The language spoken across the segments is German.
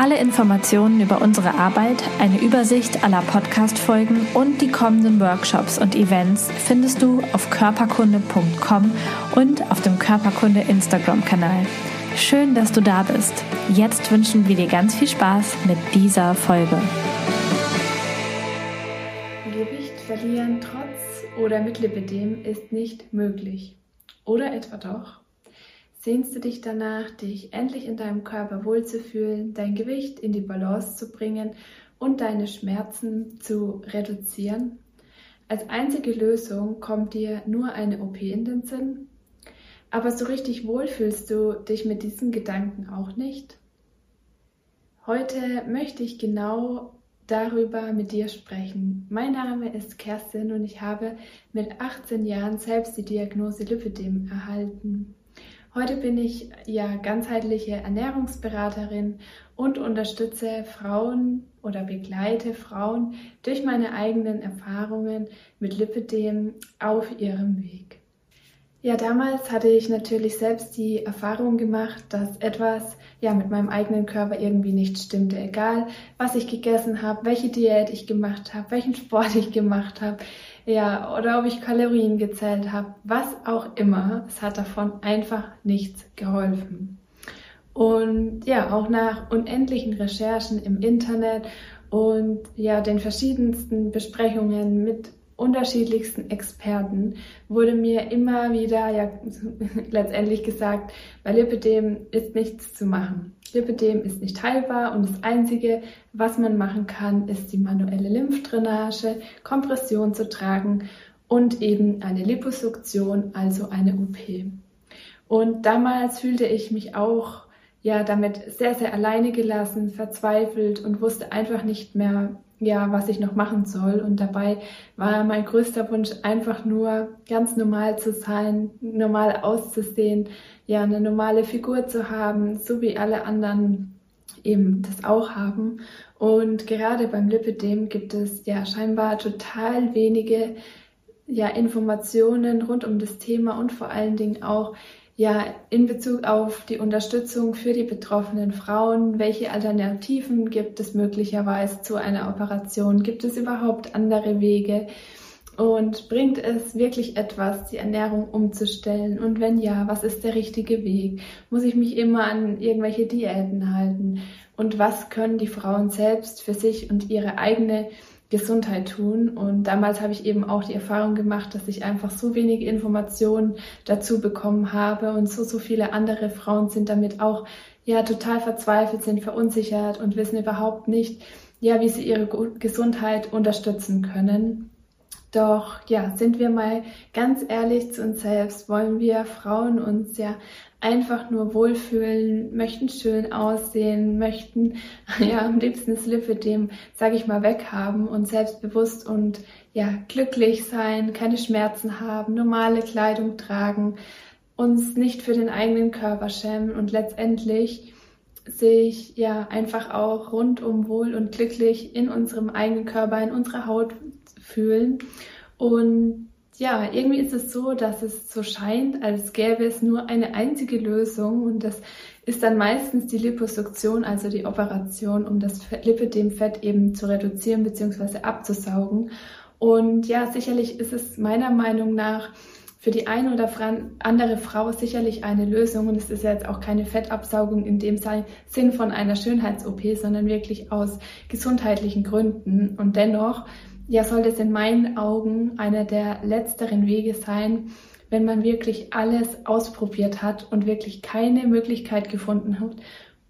Alle Informationen über unsere Arbeit, eine Übersicht aller Podcast-Folgen und die kommenden Workshops und Events findest du auf körperkunde.com und auf dem Körperkunde Instagram-Kanal. Schön, dass du da bist. Jetzt wünschen wir dir ganz viel Spaß mit dieser Folge. Gewicht verlieren trotz oder mit Lipidem ist nicht möglich. Oder etwa doch? Sehnst du dich danach, dich endlich in deinem Körper wohlzufühlen, dein Gewicht in die Balance zu bringen und deine Schmerzen zu reduzieren? Als einzige Lösung kommt dir nur eine OP in den Sinn? Aber so richtig wohl fühlst du dich mit diesen Gedanken auch nicht? Heute möchte ich genau darüber mit dir sprechen. Mein Name ist Kerstin und ich habe mit 18 Jahren selbst die Diagnose Lipidem erhalten. Heute bin ich ja ganzheitliche Ernährungsberaterin und unterstütze Frauen oder begleite Frauen durch meine eigenen Erfahrungen mit Lipidem auf ihrem Weg. Ja, damals hatte ich natürlich selbst die Erfahrung gemacht, dass etwas ja mit meinem eigenen Körper irgendwie nicht stimmte. Egal, was ich gegessen habe, welche Diät ich gemacht habe, welchen Sport ich gemacht habe, ja, oder ob ich Kalorien gezählt habe, was auch immer. Es hat davon einfach nichts geholfen. Und ja, auch nach unendlichen Recherchen im Internet und ja, den verschiedensten Besprechungen mit unterschiedlichsten Experten wurde mir immer wieder ja letztendlich gesagt, bei Lipidem ist nichts zu machen. Lipidem ist nicht heilbar und das Einzige, was man machen kann, ist die manuelle Lymphdrainage, Kompression zu tragen und eben eine Liposuktion, also eine OP. Und damals fühlte ich mich auch ja damit sehr, sehr alleine gelassen, verzweifelt und wusste einfach nicht mehr, ja, was ich noch machen soll. Und dabei war mein größter Wunsch einfach nur ganz normal zu sein, normal auszusehen, ja, eine normale Figur zu haben, so wie alle anderen eben das auch haben. Und gerade beim Lipidem gibt es ja scheinbar total wenige ja, Informationen rund um das Thema und vor allen Dingen auch ja, in Bezug auf die Unterstützung für die betroffenen Frauen, welche Alternativen gibt es möglicherweise zu einer Operation? Gibt es überhaupt andere Wege? Und bringt es wirklich etwas, die Ernährung umzustellen? Und wenn ja, was ist der richtige Weg? Muss ich mich immer an irgendwelche Diäten halten? Und was können die Frauen selbst für sich und ihre eigene Gesundheit tun. Und damals habe ich eben auch die Erfahrung gemacht, dass ich einfach so wenige Informationen dazu bekommen habe und so, so viele andere Frauen sind damit auch ja total verzweifelt, sind verunsichert und wissen überhaupt nicht, ja, wie sie ihre Gesundheit unterstützen können. Doch ja, sind wir mal ganz ehrlich zu uns selbst, wollen wir Frauen uns ja einfach nur wohlfühlen, möchten schön aussehen, möchten ja am liebsten das Lipidem, sage ich mal, weghaben und selbstbewusst und ja glücklich sein, keine Schmerzen haben, normale Kleidung tragen, uns nicht für den eigenen Körper schämen und letztendlich sich ja einfach auch rundum wohl und glücklich in unserem eigenen Körper, in unserer Haut fühlen und ja, irgendwie ist es so, dass es so scheint, als gäbe es nur eine einzige Lösung und das ist dann meistens die Liposuktion, also die Operation, um das Lipidem-Fett eben zu reduzieren bzw. abzusaugen. Und ja, sicherlich ist es meiner Meinung nach für die eine oder andere Frau sicherlich eine Lösung. Und es ist jetzt auch keine Fettabsaugung in dem Sinn von einer Schönheits-OP, sondern wirklich aus gesundheitlichen Gründen. Und dennoch ja, sollte es in meinen Augen einer der letzteren Wege sein, wenn man wirklich alles ausprobiert hat und wirklich keine Möglichkeit gefunden hat,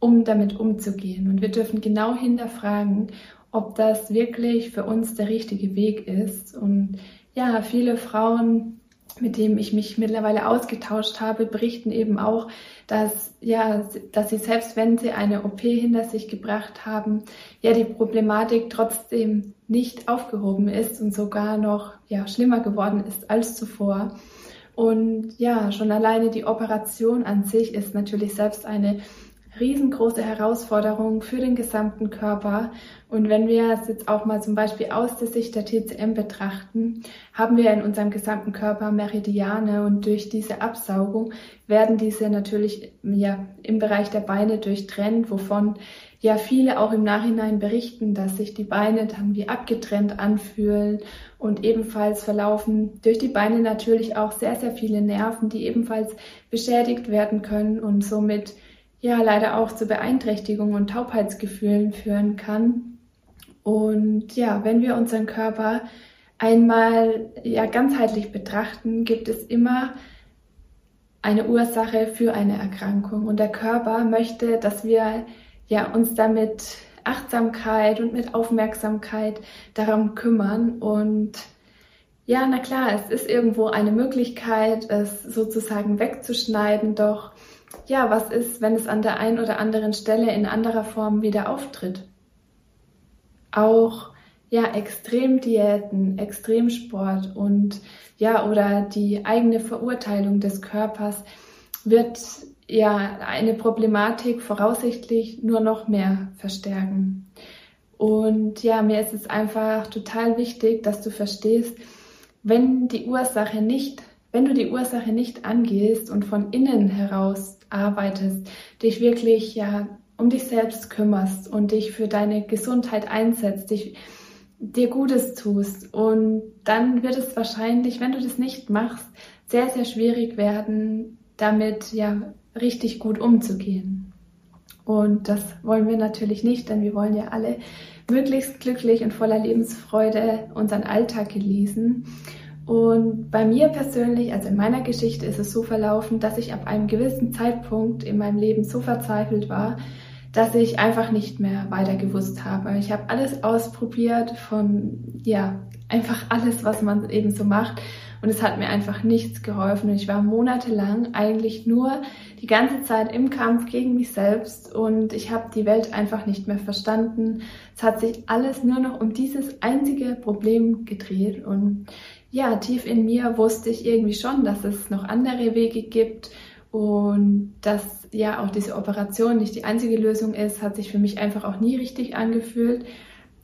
um damit umzugehen. Und wir dürfen genau hinterfragen, ob das wirklich für uns der richtige Weg ist. Und ja, viele Frauen mit dem ich mich mittlerweile ausgetauscht habe, berichten eben auch, dass, ja, dass sie selbst wenn sie eine OP hinter sich gebracht haben, ja, die Problematik trotzdem nicht aufgehoben ist und sogar noch, ja, schlimmer geworden ist als zuvor. Und ja, schon alleine die Operation an sich ist natürlich selbst eine riesengroße Herausforderung für den gesamten Körper. Und wenn wir es jetzt auch mal zum Beispiel aus der Sicht der TCM betrachten, haben wir in unserem gesamten Körper Meridiane und durch diese Absaugung werden diese natürlich ja im Bereich der Beine durchtrennt, wovon ja viele auch im Nachhinein berichten, dass sich die Beine dann wie abgetrennt anfühlen und ebenfalls verlaufen durch die Beine natürlich auch sehr, sehr viele Nerven, die ebenfalls beschädigt werden können und somit ja leider auch zu Beeinträchtigungen und Taubheitsgefühlen führen kann. Und ja, wenn wir unseren Körper einmal ja ganzheitlich betrachten, gibt es immer eine Ursache für eine Erkrankung und der Körper möchte, dass wir ja uns damit Achtsamkeit und mit Aufmerksamkeit darum kümmern und ja, na klar, es ist irgendwo eine Möglichkeit, es sozusagen wegzuschneiden, doch ja, was ist, wenn es an der einen oder anderen Stelle in anderer Form wieder auftritt? Auch ja, Extremdiäten, Extremsport und ja, oder die eigene Verurteilung des Körpers wird ja eine Problematik voraussichtlich nur noch mehr verstärken. Und ja, mir ist es einfach total wichtig, dass du verstehst, wenn die Ursache nicht, wenn du die Ursache nicht angehst und von innen heraus arbeitest, dich wirklich ja um dich selbst kümmerst und dich für deine Gesundheit einsetzt, dich dir Gutes tust und dann wird es wahrscheinlich, wenn du das nicht machst, sehr sehr schwierig werden, damit ja richtig gut umzugehen. Und das wollen wir natürlich nicht, denn wir wollen ja alle möglichst glücklich und voller Lebensfreude unseren Alltag genießen. Und bei mir persönlich, also in meiner Geschichte, ist es so verlaufen, dass ich ab einem gewissen Zeitpunkt in meinem Leben so verzweifelt war, dass ich einfach nicht mehr weiter gewusst habe. Ich habe alles ausprobiert von, ja, einfach alles, was man eben so macht. Und es hat mir einfach nichts geholfen. Und ich war monatelang eigentlich nur die ganze Zeit im Kampf gegen mich selbst und ich habe die Welt einfach nicht mehr verstanden. Es hat sich alles nur noch um dieses einzige Problem gedreht und ja, tief in mir wusste ich irgendwie schon, dass es noch andere Wege gibt und dass ja auch diese Operation nicht die einzige Lösung ist, hat sich für mich einfach auch nie richtig angefühlt.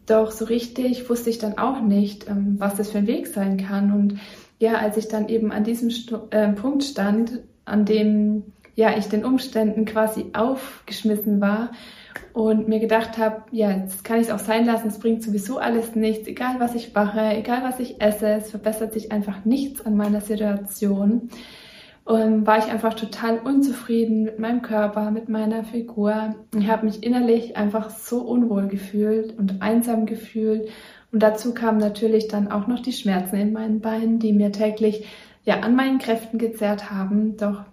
Doch so richtig wusste ich dann auch nicht, ähm, was das für ein Weg sein kann. Und ja, als ich dann eben an diesem äh, Punkt stand, an dem ja ich den Umständen quasi aufgeschmissen war und mir gedacht habe, ja, jetzt kann ich es auch sein lassen, es bringt sowieso alles nichts, egal was ich mache, egal was ich esse, es verbessert sich einfach nichts an meiner Situation. Und war ich einfach total unzufrieden mit meinem Körper, mit meiner Figur. Ich habe mich innerlich einfach so unwohl gefühlt und einsam gefühlt. Und dazu kamen natürlich dann auch noch die Schmerzen in meinen Beinen, die mir täglich ja an meinen Kräften gezerrt haben. Doch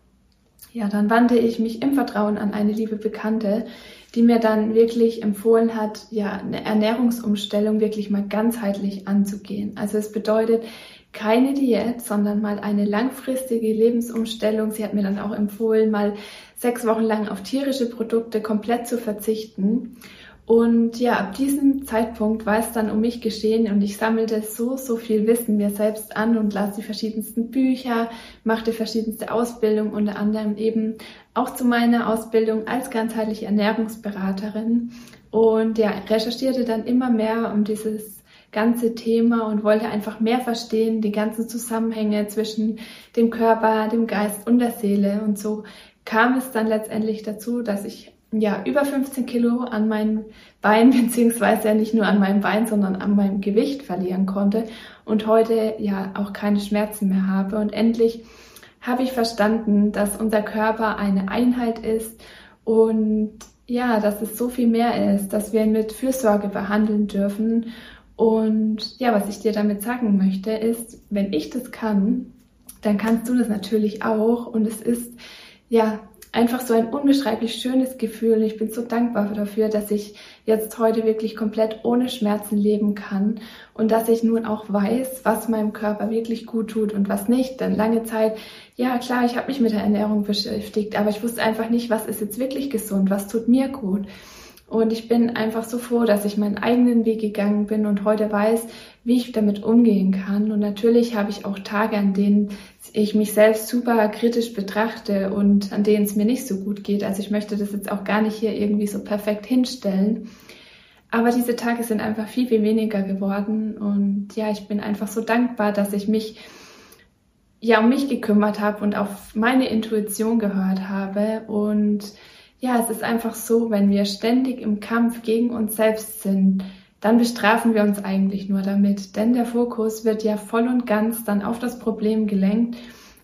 ja, dann wandte ich mich im Vertrauen an eine liebe Bekannte, die mir dann wirklich empfohlen hat, ja, eine Ernährungsumstellung wirklich mal ganzheitlich anzugehen. Also es bedeutet keine Diät, sondern mal eine langfristige Lebensumstellung. Sie hat mir dann auch empfohlen, mal sechs Wochen lang auf tierische Produkte komplett zu verzichten. Und ja, ab diesem Zeitpunkt war es dann um mich geschehen und ich sammelte so, so viel Wissen mir selbst an und las die verschiedensten Bücher, machte verschiedenste Ausbildungen, unter anderem eben auch zu meiner Ausbildung als ganzheitliche Ernährungsberaterin. Und ja, recherchierte dann immer mehr um dieses ganze Thema und wollte einfach mehr verstehen, die ganzen Zusammenhänge zwischen dem Körper, dem Geist und der Seele. Und so kam es dann letztendlich dazu, dass ich ja, über 15 Kilo an meinem Bein, beziehungsweise nicht nur an meinem Bein, sondern an meinem Gewicht verlieren konnte und heute ja auch keine Schmerzen mehr habe. Und endlich habe ich verstanden, dass unser Körper eine Einheit ist und ja, dass es so viel mehr ist, dass wir ihn mit Fürsorge behandeln dürfen. Und ja, was ich dir damit sagen möchte, ist, wenn ich das kann, dann kannst du das natürlich auch. Und es ist ja einfach so ein unbeschreiblich schönes Gefühl. Ich bin so dankbar dafür, dass ich jetzt heute wirklich komplett ohne Schmerzen leben kann und dass ich nun auch weiß, was meinem Körper wirklich gut tut und was nicht. Denn lange Zeit, ja klar, ich habe mich mit der Ernährung beschäftigt, aber ich wusste einfach nicht, was ist jetzt wirklich gesund, was tut mir gut. Und ich bin einfach so froh, dass ich meinen eigenen Weg gegangen bin und heute weiß, wie ich damit umgehen kann. Und natürlich habe ich auch Tage, an denen ich mich selbst super kritisch betrachte und an denen es mir nicht so gut geht. Also ich möchte das jetzt auch gar nicht hier irgendwie so perfekt hinstellen. Aber diese Tage sind einfach viel, viel weniger geworden. Und ja, ich bin einfach so dankbar, dass ich mich ja um mich gekümmert habe und auf meine Intuition gehört habe und ja, es ist einfach so, wenn wir ständig im Kampf gegen uns selbst sind, dann bestrafen wir uns eigentlich nur damit. Denn der Fokus wird ja voll und ganz dann auf das Problem gelenkt,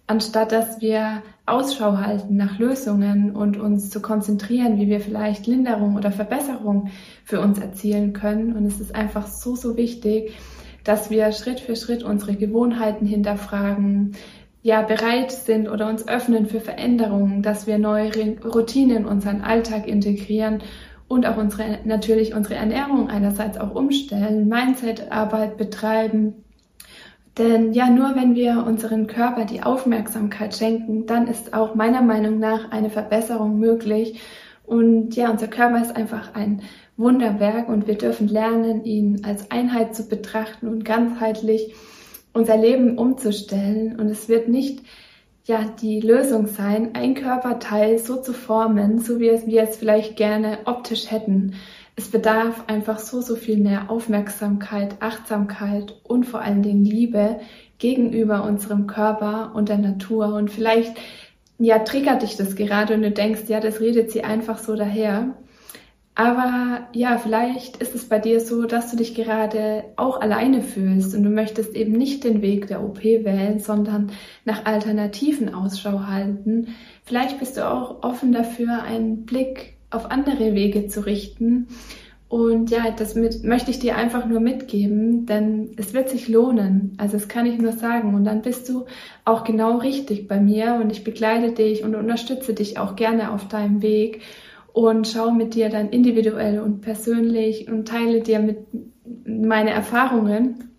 anstatt dass wir Ausschau halten nach Lösungen und uns zu konzentrieren, wie wir vielleicht Linderung oder Verbesserung für uns erzielen können. Und es ist einfach so, so wichtig, dass wir Schritt für Schritt unsere Gewohnheiten hinterfragen, ja bereit sind oder uns öffnen für Veränderungen, dass wir neue Routinen in unseren Alltag integrieren und auch unsere, natürlich unsere Ernährung einerseits auch umstellen, Mindset-Arbeit betreiben. Denn ja, nur wenn wir unseren Körper die Aufmerksamkeit schenken, dann ist auch meiner Meinung nach eine Verbesserung möglich. Und ja, unser Körper ist einfach ein Wunderwerk und wir dürfen lernen, ihn als Einheit zu betrachten und ganzheitlich unser Leben umzustellen. Und es wird nicht ja die Lösung sein, ein Körperteil so zu formen, so wie es wir es vielleicht gerne optisch hätten. Es bedarf einfach so, so viel mehr Aufmerksamkeit, Achtsamkeit und vor allen Dingen Liebe gegenüber unserem Körper und der Natur. Und vielleicht, ja, triggert dich das gerade und du denkst, ja, das redet sie einfach so daher. Aber ja, vielleicht ist es bei dir so, dass du dich gerade auch alleine fühlst und du möchtest eben nicht den Weg der OP wählen, sondern nach Alternativen Ausschau halten. Vielleicht bist du auch offen dafür, einen Blick auf andere Wege zu richten. Und ja, das mit, möchte ich dir einfach nur mitgeben, denn es wird sich lohnen. Also das kann ich nur sagen. Und dann bist du auch genau richtig bei mir und ich begleite dich und unterstütze dich auch gerne auf deinem Weg und schaue mit dir dann individuell und persönlich und teile dir mit meine Erfahrungen.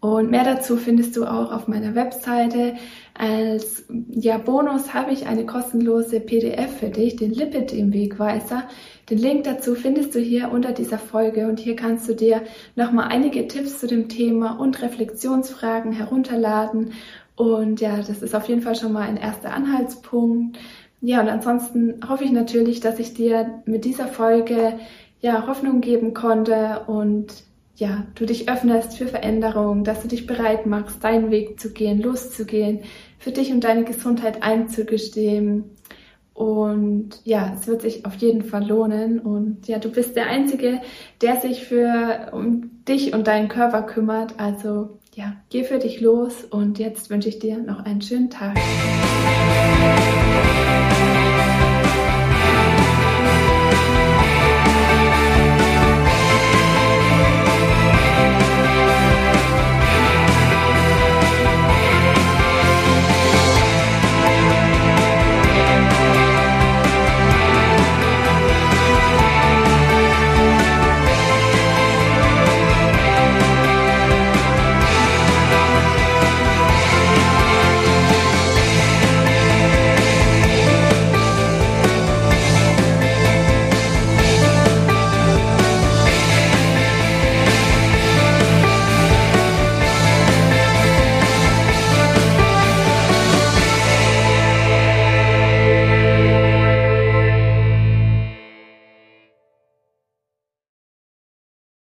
Und mehr dazu findest du auch auf meiner Webseite. Als ja, Bonus habe ich eine kostenlose PDF für dich, den Lipid-Wegweiser. Den Link dazu findest du hier unter dieser Folge und hier kannst du dir nochmal einige Tipps zu dem Thema und Reflexionsfragen herunterladen. Und ja, das ist auf jeden Fall schon mal ein erster Anhaltspunkt. Ja, und ansonsten hoffe ich natürlich, dass ich dir mit dieser Folge ja Hoffnung geben konnte und ja, du dich öffnest für Veränderung, dass du dich bereit machst, deinen Weg zu gehen, loszugehen, für dich und deine Gesundheit einzugestehen. Und ja, es wird sich auf jeden Fall lohnen. Und ja, du bist der Einzige, der sich für um dich und deinen Körper kümmert. Also ja, geh für dich los und jetzt wünsche ich dir noch einen schönen Tag.